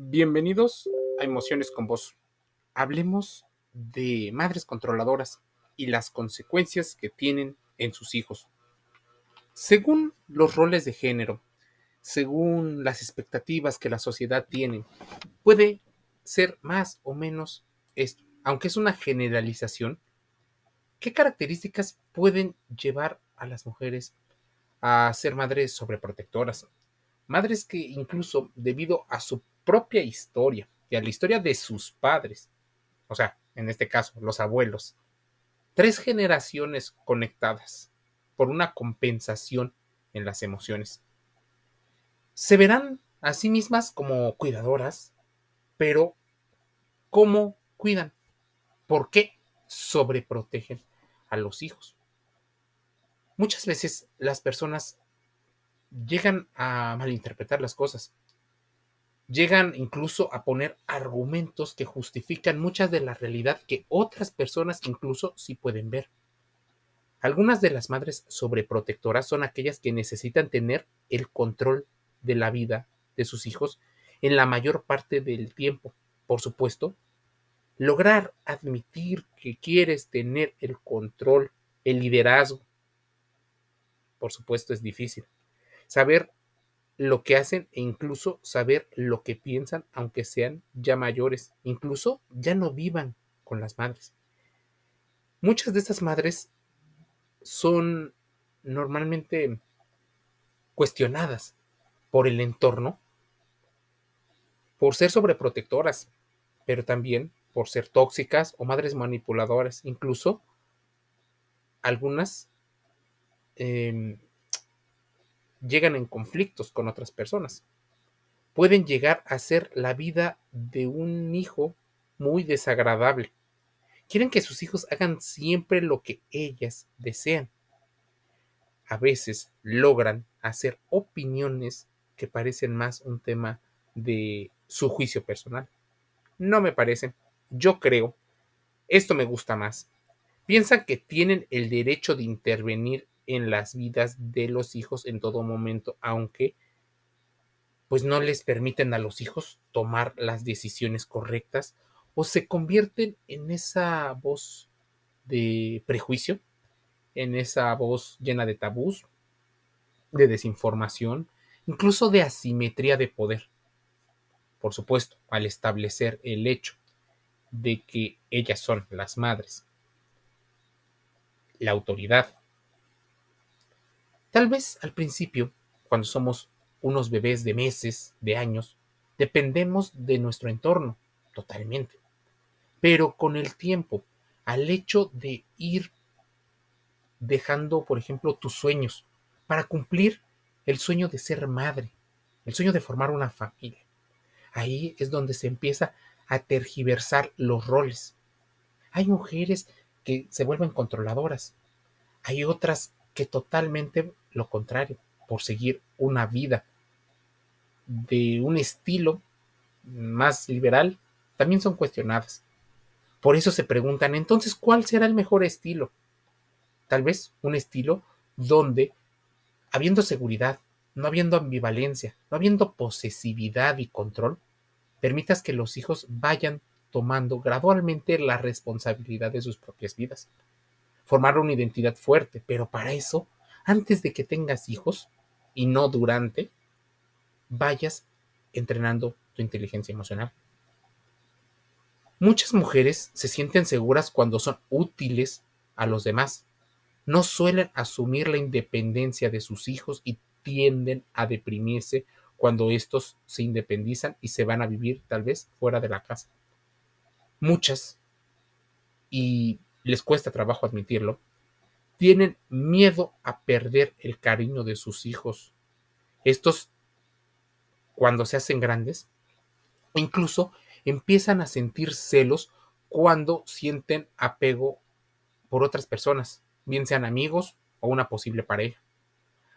Bienvenidos a Emociones con Vos. Hablemos de madres controladoras y las consecuencias que tienen en sus hijos. Según los roles de género, según las expectativas que la sociedad tiene, puede ser más o menos esto. Aunque es una generalización, ¿qué características pueden llevar a las mujeres a ser madres sobreprotectoras? Madres que incluso debido a su propia historia y a la historia de sus padres, o sea, en este caso, los abuelos, tres generaciones conectadas por una compensación en las emociones. Se verán a sí mismas como cuidadoras, pero ¿cómo cuidan? ¿Por qué sobreprotegen a los hijos? Muchas veces las personas llegan a malinterpretar las cosas llegan incluso a poner argumentos que justifican muchas de la realidad que otras personas incluso sí pueden ver. Algunas de las madres sobreprotectoras son aquellas que necesitan tener el control de la vida de sus hijos en la mayor parte del tiempo. Por supuesto, lograr admitir que quieres tener el control, el liderazgo, por supuesto es difícil. Saber lo que hacen e incluso saber lo que piensan, aunque sean ya mayores, incluso ya no vivan con las madres. Muchas de estas madres son normalmente cuestionadas por el entorno por ser sobreprotectoras, pero también por ser tóxicas o madres manipuladoras, incluso algunas em, llegan en conflictos con otras personas. Pueden llegar a ser la vida de un hijo muy desagradable. Quieren que sus hijos hagan siempre lo que ellas desean. A veces logran hacer opiniones que parecen más un tema de su juicio personal. No me parece. Yo creo. Esto me gusta más. Piensan que tienen el derecho de intervenir en las vidas de los hijos en todo momento, aunque pues no les permiten a los hijos tomar las decisiones correctas o se convierten en esa voz de prejuicio, en esa voz llena de tabús, de desinformación, incluso de asimetría de poder. Por supuesto, al establecer el hecho de que ellas son las madres, la autoridad Tal vez al principio, cuando somos unos bebés de meses, de años, dependemos de nuestro entorno totalmente. Pero con el tiempo, al hecho de ir dejando, por ejemplo, tus sueños para cumplir el sueño de ser madre, el sueño de formar una familia, ahí es donde se empieza a tergiversar los roles. Hay mujeres que se vuelven controladoras, hay otras que totalmente lo contrario, por seguir una vida de un estilo más liberal, también son cuestionadas. Por eso se preguntan, entonces, ¿cuál será el mejor estilo? Tal vez un estilo donde, habiendo seguridad, no habiendo ambivalencia, no habiendo posesividad y control, permitas que los hijos vayan tomando gradualmente la responsabilidad de sus propias vidas formar una identidad fuerte, pero para eso, antes de que tengas hijos y no durante, vayas entrenando tu inteligencia emocional. Muchas mujeres se sienten seguras cuando son útiles a los demás. No suelen asumir la independencia de sus hijos y tienden a deprimirse cuando estos se independizan y se van a vivir tal vez fuera de la casa. Muchas, y les cuesta trabajo admitirlo, tienen miedo a perder el cariño de sus hijos. Estos, cuando se hacen grandes, incluso empiezan a sentir celos cuando sienten apego por otras personas, bien sean amigos o una posible pareja.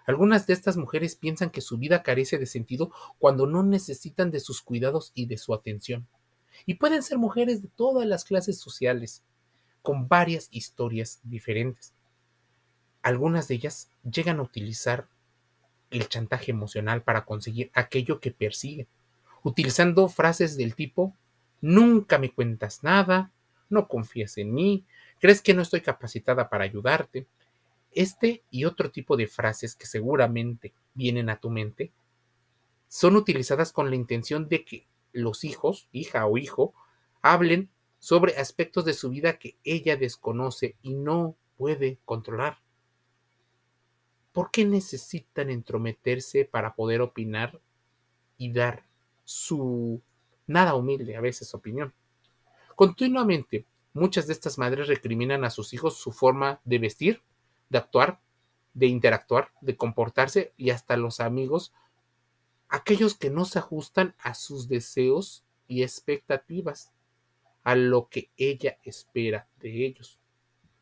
Algunas de estas mujeres piensan que su vida carece de sentido cuando no necesitan de sus cuidados y de su atención. Y pueden ser mujeres de todas las clases sociales, con varias historias diferentes. Algunas de ellas llegan a utilizar el chantaje emocional para conseguir aquello que persiguen. utilizando frases del tipo, nunca me cuentas nada, no confías en mí, crees que no estoy capacitada para ayudarte. Este y otro tipo de frases que seguramente vienen a tu mente son utilizadas con la intención de que los hijos, hija o hijo, hablen sobre aspectos de su vida que ella desconoce y no puede controlar. ¿Por qué necesitan entrometerse para poder opinar y dar su nada humilde a veces opinión? Continuamente, muchas de estas madres recriminan a sus hijos su forma de vestir, de actuar, de interactuar, de comportarse y hasta los amigos, aquellos que no se ajustan a sus deseos y expectativas, a lo que ella espera de ellos.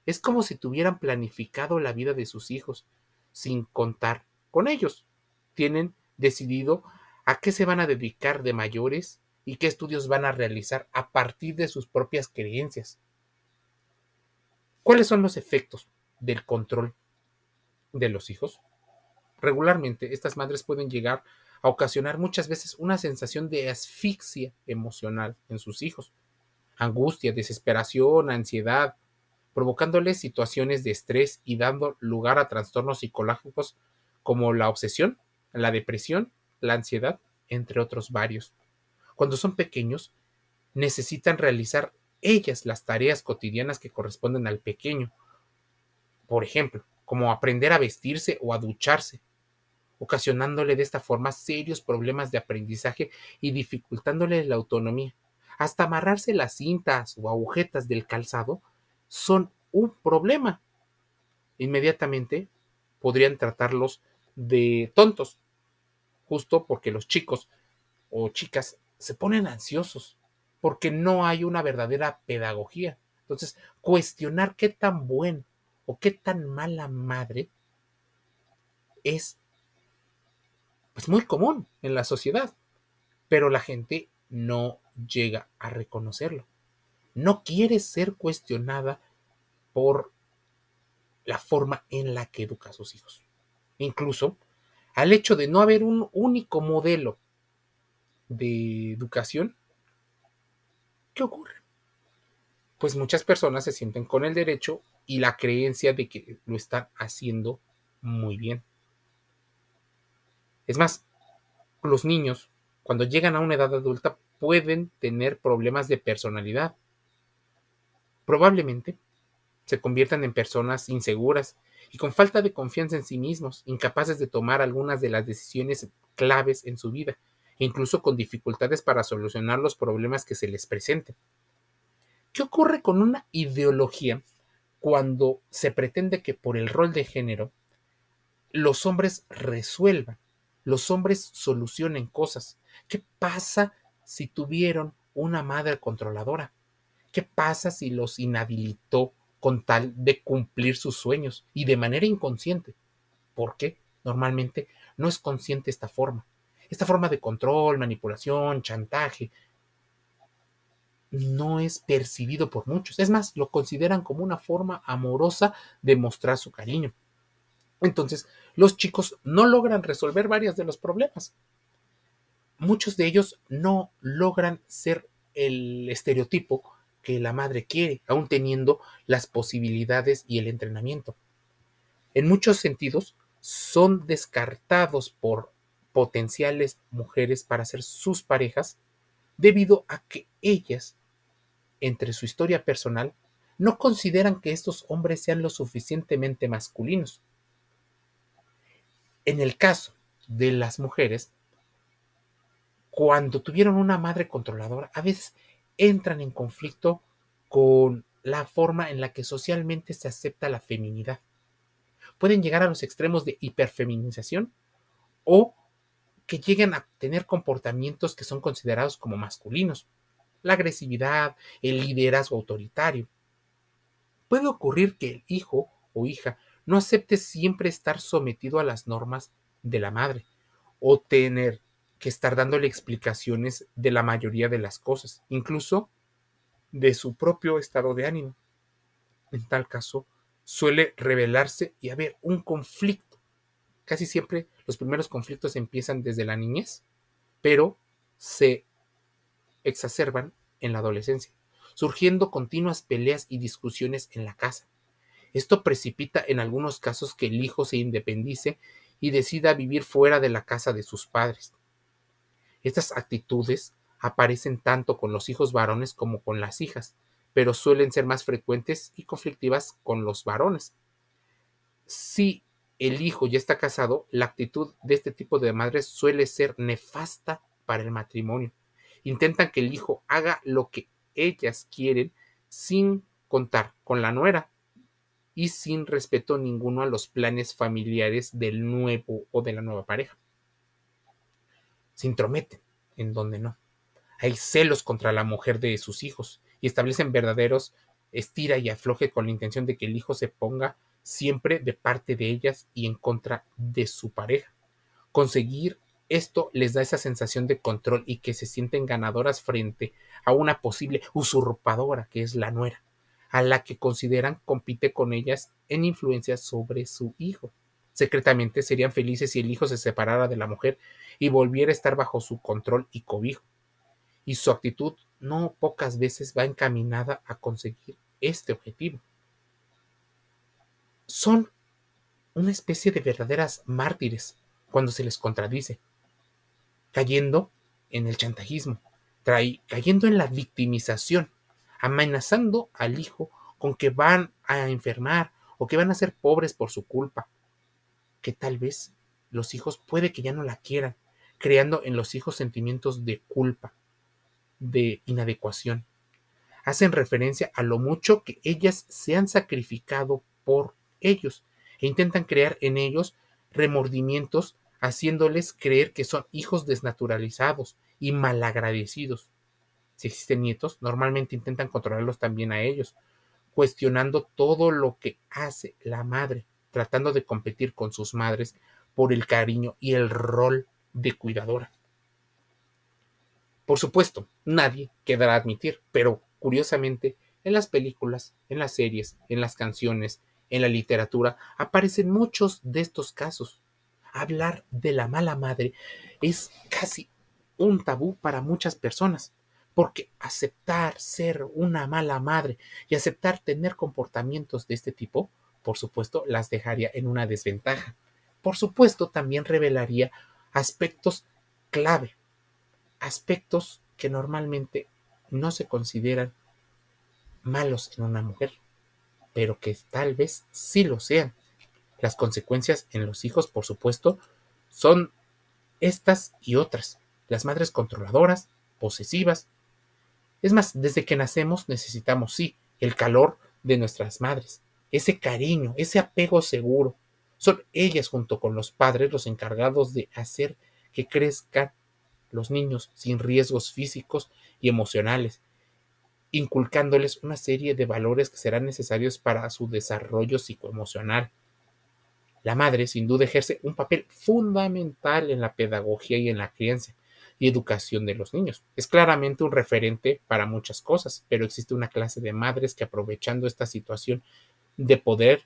Es como si tuvieran planificado la vida de sus hijos sin contar con ellos. Tienen decidido a qué se van a dedicar de mayores y qué estudios van a realizar a partir de sus propias creencias. ¿Cuáles son los efectos del control de los hijos? Regularmente, estas madres pueden llegar a ocasionar muchas veces una sensación de asfixia emocional en sus hijos, angustia, desesperación, ansiedad, provocándoles situaciones de estrés y dando lugar a trastornos psicológicos como la obsesión, la depresión, la ansiedad, entre otros varios. Cuando son pequeños, necesitan realizar ellas las tareas cotidianas que corresponden al pequeño. Por ejemplo, como aprender a vestirse o a ducharse, ocasionándole de esta forma serios problemas de aprendizaje y dificultándole la autonomía. Hasta amarrarse las cintas o agujetas del calzado son un problema. Inmediatamente podrían tratarlos de tontos, justo porque los chicos o chicas se ponen ansiosos, porque no hay una verdadera pedagogía. Entonces, cuestionar qué tan buen o qué tan mala madre es pues muy común en la sociedad, pero la gente no llega a reconocerlo no quiere ser cuestionada por la forma en la que educa a sus hijos. Incluso al hecho de no haber un único modelo de educación, ¿qué ocurre? Pues muchas personas se sienten con el derecho y la creencia de que lo están haciendo muy bien. Es más, los niños, cuando llegan a una edad adulta, pueden tener problemas de personalidad probablemente se conviertan en personas inseguras y con falta de confianza en sí mismos, incapaces de tomar algunas de las decisiones claves en su vida, incluso con dificultades para solucionar los problemas que se les presenten. ¿Qué ocurre con una ideología cuando se pretende que por el rol de género los hombres resuelvan, los hombres solucionen cosas? ¿Qué pasa si tuvieron una madre controladora? ¿Qué pasa si los inhabilitó con tal de cumplir sus sueños y de manera inconsciente? ¿Por qué? Normalmente no es consciente esta forma. Esta forma de control, manipulación, chantaje, no es percibido por muchos. Es más, lo consideran como una forma amorosa de mostrar su cariño. Entonces, los chicos no logran resolver varios de los problemas. Muchos de ellos no logran ser el estereotipo que la madre quiere, aún teniendo las posibilidades y el entrenamiento. En muchos sentidos, son descartados por potenciales mujeres para ser sus parejas debido a que ellas, entre su historia personal, no consideran que estos hombres sean lo suficientemente masculinos. En el caso de las mujeres, cuando tuvieron una madre controladora, a veces entran en conflicto con la forma en la que socialmente se acepta la feminidad. Pueden llegar a los extremos de hiperfeminización o que lleguen a tener comportamientos que son considerados como masculinos. La agresividad, el liderazgo autoritario. Puede ocurrir que el hijo o hija no acepte siempre estar sometido a las normas de la madre o tener que estar dándole explicaciones de la mayoría de las cosas, incluso de su propio estado de ánimo. En tal caso, suele revelarse y haber un conflicto. Casi siempre los primeros conflictos empiezan desde la niñez, pero se exacerban en la adolescencia, surgiendo continuas peleas y discusiones en la casa. Esto precipita en algunos casos que el hijo se independice y decida vivir fuera de la casa de sus padres. Estas actitudes aparecen tanto con los hijos varones como con las hijas, pero suelen ser más frecuentes y conflictivas con los varones. Si el hijo ya está casado, la actitud de este tipo de madres suele ser nefasta para el matrimonio. Intentan que el hijo haga lo que ellas quieren sin contar con la nuera y sin respeto ninguno a los planes familiares del nuevo o de la nueva pareja. Se intrometen en donde no. Hay celos contra la mujer de sus hijos y establecen verdaderos estira y afloje con la intención de que el hijo se ponga siempre de parte de ellas y en contra de su pareja. Conseguir esto les da esa sensación de control y que se sienten ganadoras frente a una posible usurpadora que es la nuera, a la que consideran compite con ellas en influencia sobre su hijo. Secretamente serían felices si el hijo se separara de la mujer y volviera a estar bajo su control y cobijo. Y su actitud no pocas veces va encaminada a conseguir este objetivo. Son una especie de verdaderas mártires cuando se les contradice, cayendo en el chantajismo, cayendo en la victimización, amenazando al hijo con que van a enfermar o que van a ser pobres por su culpa, que tal vez los hijos puede que ya no la quieran, creando en los hijos sentimientos de culpa, de inadecuación. Hacen referencia a lo mucho que ellas se han sacrificado por ellos e intentan crear en ellos remordimientos haciéndoles creer que son hijos desnaturalizados y malagradecidos. Si existen nietos, normalmente intentan controlarlos también a ellos, cuestionando todo lo que hace la madre, tratando de competir con sus madres por el cariño y el rol de cuidadora. Por supuesto, nadie quedará admitir, pero curiosamente, en las películas, en las series, en las canciones, en la literatura, aparecen muchos de estos casos. Hablar de la mala madre es casi un tabú para muchas personas, porque aceptar ser una mala madre y aceptar tener comportamientos de este tipo, por supuesto, las dejaría en una desventaja. Por supuesto, también revelaría aspectos clave aspectos que normalmente no se consideran malos en una mujer, pero que tal vez sí lo sean. Las consecuencias en los hijos, por supuesto, son estas y otras. Las madres controladoras, posesivas. Es más, desde que nacemos necesitamos, sí, el calor de nuestras madres, ese cariño, ese apego seguro. Son ellas junto con los padres los encargados de hacer que crezcan los niños sin riesgos físicos y emocionales, inculcándoles una serie de valores que serán necesarios para su desarrollo psicoemocional. La madre sin duda ejerce un papel fundamental en la pedagogía y en la crianza y educación de los niños. Es claramente un referente para muchas cosas, pero existe una clase de madres que aprovechando esta situación de poder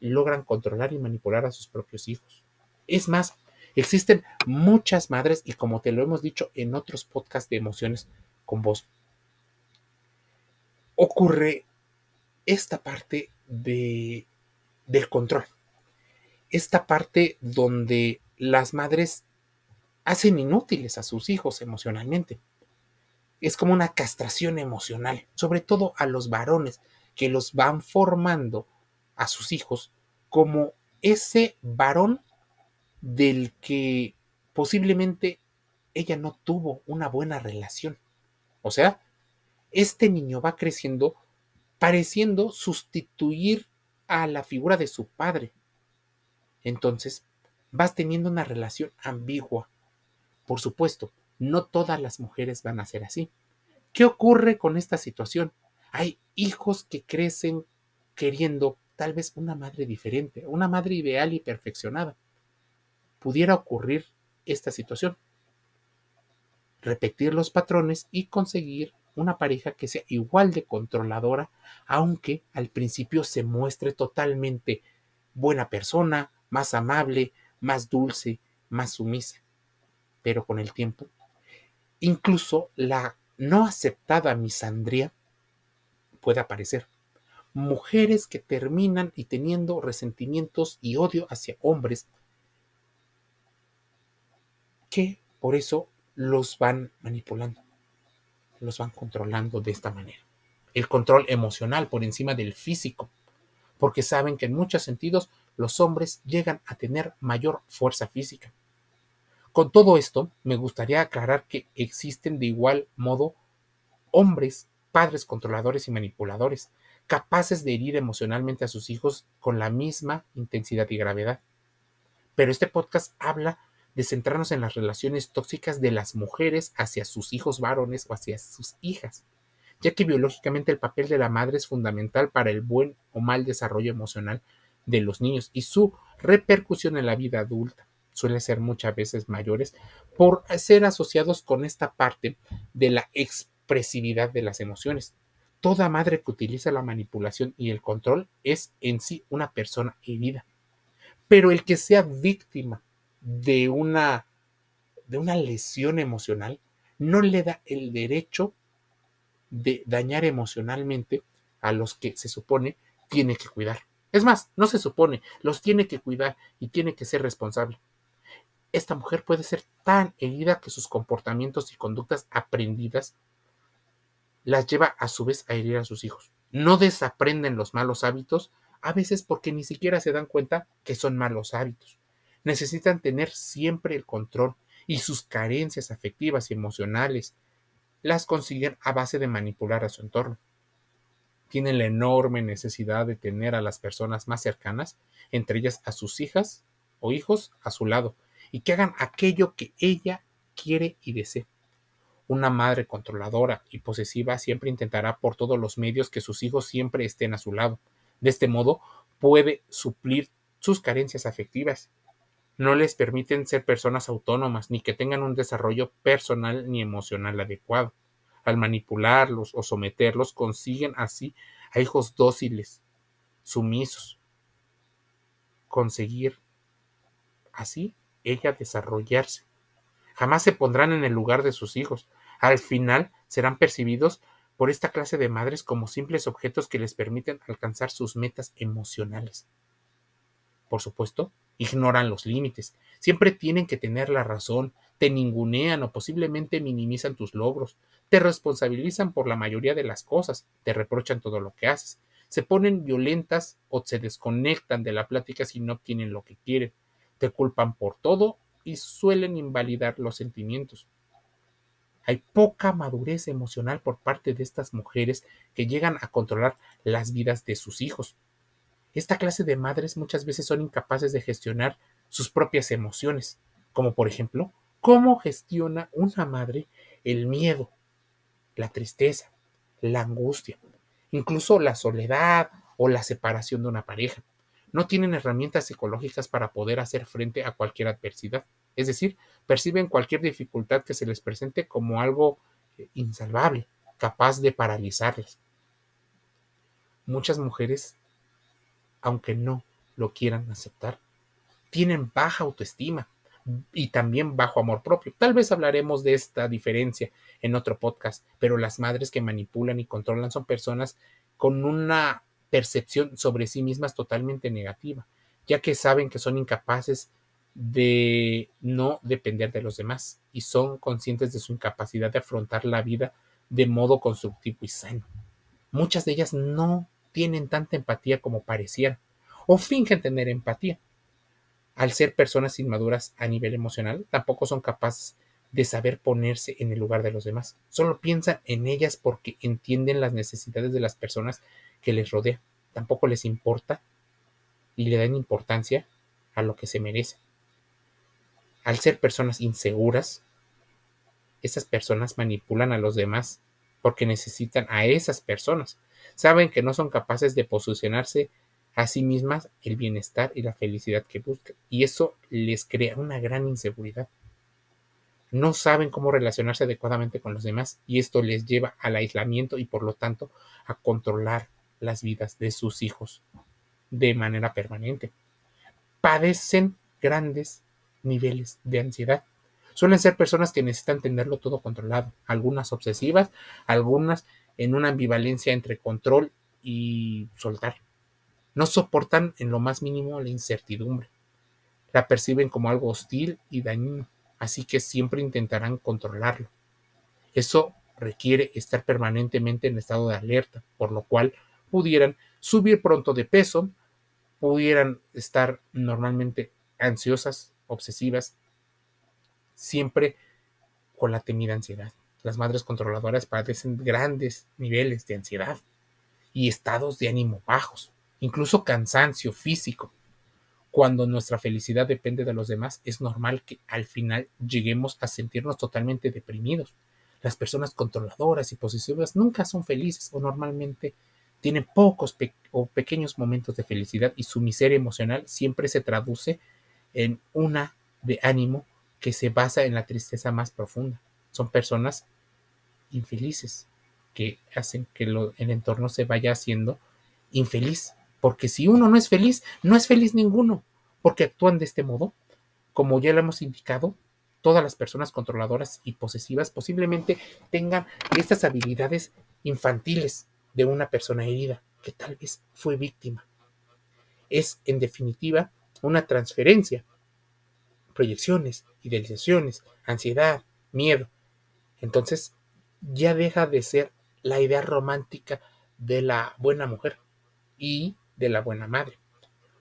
logran controlar y manipular a sus propios hijos. Es más, Existen muchas madres y como te lo hemos dicho en otros podcasts de emociones con vos, ocurre esta parte de, del control. Esta parte donde las madres hacen inútiles a sus hijos emocionalmente. Es como una castración emocional, sobre todo a los varones que los van formando a sus hijos como ese varón del que posiblemente ella no tuvo una buena relación. O sea, este niño va creciendo pareciendo sustituir a la figura de su padre. Entonces, vas teniendo una relación ambigua. Por supuesto, no todas las mujeres van a ser así. ¿Qué ocurre con esta situación? Hay hijos que crecen queriendo tal vez una madre diferente, una madre ideal y perfeccionada pudiera ocurrir esta situación. Repetir los patrones y conseguir una pareja que sea igual de controladora, aunque al principio se muestre totalmente buena persona, más amable, más dulce, más sumisa. Pero con el tiempo, incluso la no aceptada misandría puede aparecer. Mujeres que terminan y teniendo resentimientos y odio hacia hombres que por eso los van manipulando, los van controlando de esta manera. El control emocional por encima del físico, porque saben que en muchos sentidos los hombres llegan a tener mayor fuerza física. Con todo esto, me gustaría aclarar que existen de igual modo hombres, padres controladores y manipuladores, capaces de herir emocionalmente a sus hijos con la misma intensidad y gravedad. Pero este podcast habla de centrarnos en las relaciones tóxicas de las mujeres hacia sus hijos varones o hacia sus hijas, ya que biológicamente el papel de la madre es fundamental para el buen o mal desarrollo emocional de los niños y su repercusión en la vida adulta suele ser muchas veces mayores por ser asociados con esta parte de la de las emociones. Toda madre que utiliza la manipulación y el control es en sí una persona herida. Pero el que sea víctima de una, de una lesión emocional no le da el derecho de dañar emocionalmente a los que se supone tiene que cuidar. Es más, no se supone, los tiene que cuidar y tiene que ser responsable esta mujer puede ser tan herida que sus comportamientos y conductas aprendidas las lleva a su vez a herir a sus hijos. No desaprenden los malos hábitos, a veces porque ni siquiera se dan cuenta que son malos hábitos. Necesitan tener siempre el control y sus carencias afectivas y emocionales las consiguen a base de manipular a su entorno. Tienen la enorme necesidad de tener a las personas más cercanas, entre ellas a sus hijas o hijos, a su lado, y que hagan aquello que ella quiere y desea. Una madre controladora y posesiva siempre intentará por todos los medios que sus hijos siempre estén a su lado. De este modo puede suplir sus carencias afectivas. No les permiten ser personas autónomas ni que tengan un desarrollo personal ni emocional adecuado. Al manipularlos o someterlos consiguen así a hijos dóciles, sumisos. Conseguir así ella desarrollarse. Jamás se pondrán en el lugar de sus hijos. Al final serán percibidos por esta clase de madres como simples objetos que les permiten alcanzar sus metas emocionales. Por supuesto, ignoran los límites. Siempre tienen que tener la razón, te ningunean o posiblemente minimizan tus logros, te responsabilizan por la mayoría de las cosas, te reprochan todo lo que haces, se ponen violentas o se desconectan de la plática si no obtienen lo que quieren, te culpan por todo y suelen invalidar los sentimientos. Hay poca madurez emocional por parte de estas mujeres que llegan a controlar las vidas de sus hijos. Esta clase de madres muchas veces son incapaces de gestionar sus propias emociones, como por ejemplo, cómo gestiona una madre el miedo, la tristeza, la angustia, incluso la soledad o la separación de una pareja no tienen herramientas psicológicas para poder hacer frente a cualquier adversidad. Es decir, perciben cualquier dificultad que se les presente como algo eh, insalvable, capaz de paralizarles. Muchas mujeres, aunque no lo quieran aceptar, tienen baja autoestima y también bajo amor propio. Tal vez hablaremos de esta diferencia en otro podcast, pero las madres que manipulan y controlan son personas con una percepción sobre sí mismas totalmente negativa, ya que saben que son incapaces de no depender de los demás y son conscientes de su incapacidad de afrontar la vida de modo constructivo y sano. Muchas de ellas no tienen tanta empatía como parecían o fingen tener empatía. Al ser personas inmaduras a nivel emocional, tampoco son capaces de saber ponerse en el lugar de los demás. Solo piensan en ellas porque entienden las necesidades de las personas que les rodea. Tampoco les importa y le dan importancia a lo que se merece. Al ser personas inseguras, esas personas manipulan a los demás porque necesitan a esas personas. Saben que no son capaces de posicionarse a sí mismas el bienestar y la felicidad que buscan. Y eso les crea una gran inseguridad. No saben cómo relacionarse adecuadamente con los demás y esto les lleva al aislamiento y por lo tanto a controlar las vidas de sus hijos de manera permanente. Padecen grandes niveles de ansiedad. Suelen ser personas que necesitan tenerlo todo controlado, algunas obsesivas, algunas en una ambivalencia entre control y soltar. No soportan en lo más mínimo la incertidumbre. La perciben como algo hostil y dañino, así que siempre intentarán controlarlo. Eso requiere estar permanentemente en estado de alerta, por lo cual pudieran subir pronto de peso, pudieran estar normalmente ansiosas, obsesivas, siempre con la temida ansiedad. Las madres controladoras padecen grandes niveles de ansiedad y estados de ánimo bajos, incluso cansancio físico. Cuando nuestra felicidad depende de los demás, es normal que al final lleguemos a sentirnos totalmente deprimidos. Las personas controladoras y posesivas nunca son felices o normalmente tienen pocos o pequeños momentos de felicidad y su miseria emocional siempre se traduce en una de ánimo que se basa en la tristeza más profunda. Son personas infelices que hacen que el entorno se vaya haciendo infeliz. Porque si uno no es feliz, no es feliz ninguno. Porque actúan de este modo. Como ya lo hemos indicado, todas las personas controladoras y posesivas posiblemente tengan estas habilidades infantiles de una persona herida que tal vez fue víctima. Es, en definitiva, una transferencia, proyecciones, idealizaciones, ansiedad, miedo. Entonces, ya deja de ser la idea romántica de la buena mujer y de la buena madre.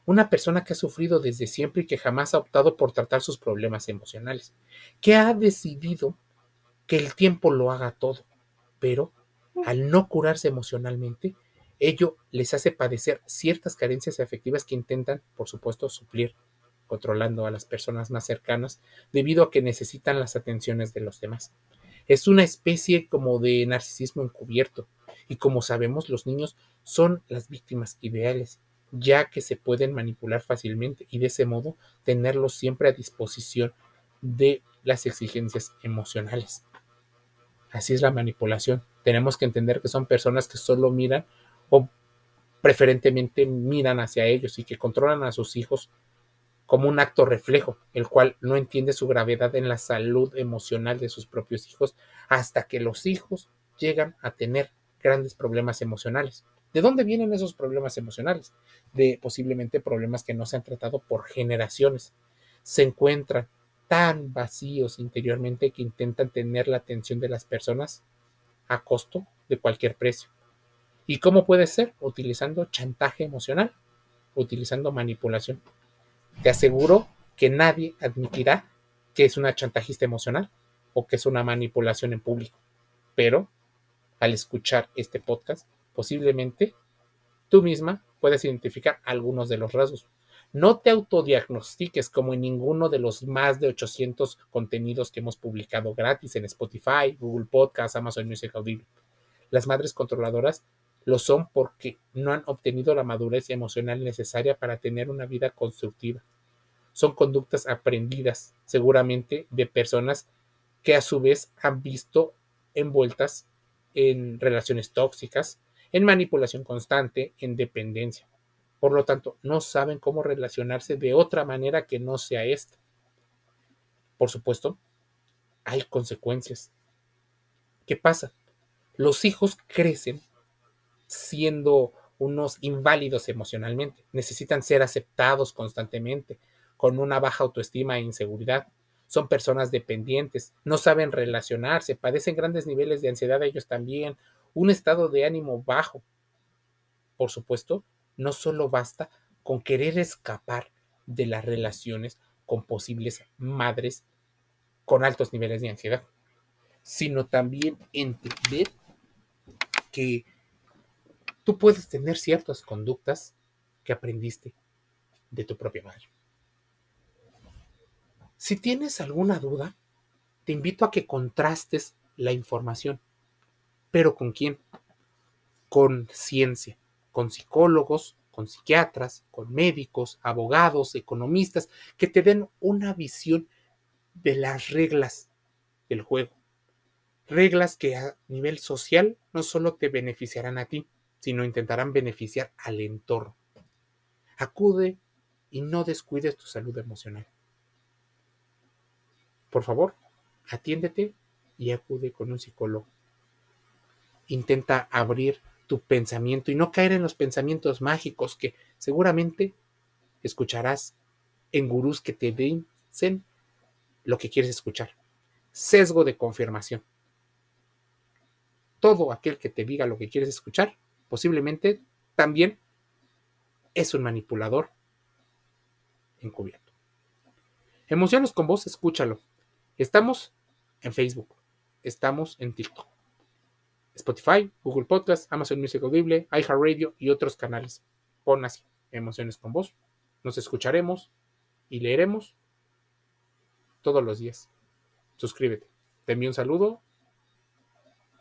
Una persona que ha sufrido desde siempre y que jamás ha optado por tratar sus problemas emocionales, que ha decidido que el tiempo lo haga todo, pero al no curarse emocionalmente, ello les hace padecer ciertas carencias afectivas que intentan, por supuesto, suplir, controlando a las personas más cercanas, debido a que necesitan las atenciones de los demás. Es una especie como de narcisismo encubierto, y como sabemos, los niños son las víctimas ideales, ya que se pueden manipular fácilmente y de ese modo tenerlos siempre a disposición de las exigencias emocionales. Así es la manipulación. Tenemos que entender que son personas que solo miran o preferentemente miran hacia ellos y que controlan a sus hijos como un acto reflejo, el cual no entiende su gravedad en la salud emocional de sus propios hijos hasta que los hijos llegan a tener grandes problemas emocionales. ¿De dónde vienen esos problemas emocionales? De posiblemente problemas que no se han tratado por generaciones. Se encuentran tan vacíos interiormente que intentan tener la atención de las personas a costo de cualquier precio. ¿Y cómo puede ser? Utilizando chantaje emocional, utilizando manipulación. Te aseguro que nadie admitirá que es una chantajista emocional o que es una manipulación en público. Pero al escuchar este podcast, posiblemente tú misma puedes identificar algunos de los rasgos. No te autodiagnostiques como en ninguno de los más de 800 contenidos que hemos publicado gratis en Spotify, Google Podcasts, Amazon Music Audible. Las madres controladoras lo son porque no han obtenido la madurez emocional necesaria para tener una vida constructiva. Son conductas aprendidas, seguramente, de personas que a su vez han visto envueltas en relaciones tóxicas, en manipulación constante, en dependencia. Por lo tanto, no saben cómo relacionarse de otra manera que no sea esta. Por supuesto, hay consecuencias. ¿Qué pasa? Los hijos crecen siendo unos inválidos emocionalmente. Necesitan ser aceptados constantemente, con una baja autoestima e inseguridad. Son personas dependientes, no saben relacionarse, padecen grandes niveles de ansiedad ellos también, un estado de ánimo bajo. Por supuesto, no solo basta con querer escapar de las relaciones con posibles madres con altos niveles de ansiedad, sino también entender que tú puedes tener ciertas conductas que aprendiste de tu propia madre. Si tienes alguna duda, te invito a que contrastes la información. ¿Pero con quién? Con ciencia con psicólogos, con psiquiatras, con médicos, abogados, economistas, que te den una visión de las reglas del juego. Reglas que a nivel social no solo te beneficiarán a ti, sino intentarán beneficiar al entorno. Acude y no descuides tu salud emocional. por favor, atiéndete y acude con un psicólogo. Intenta abrir tu pensamiento y no caer en los pensamientos mágicos que seguramente escucharás en gurús que te dicen lo que quieres escuchar. Sesgo de confirmación. Todo aquel que te diga lo que quieres escuchar, posiblemente también es un manipulador encubierto. Emociones con vos, escúchalo. Estamos en Facebook, estamos en TikTok, Spotify, Google Podcast, Amazon Music Audible, iHeartRadio y otros canales. Pon así, Emociones con vos. Nos escucharemos y leeremos todos los días. Suscríbete. Te envío un saludo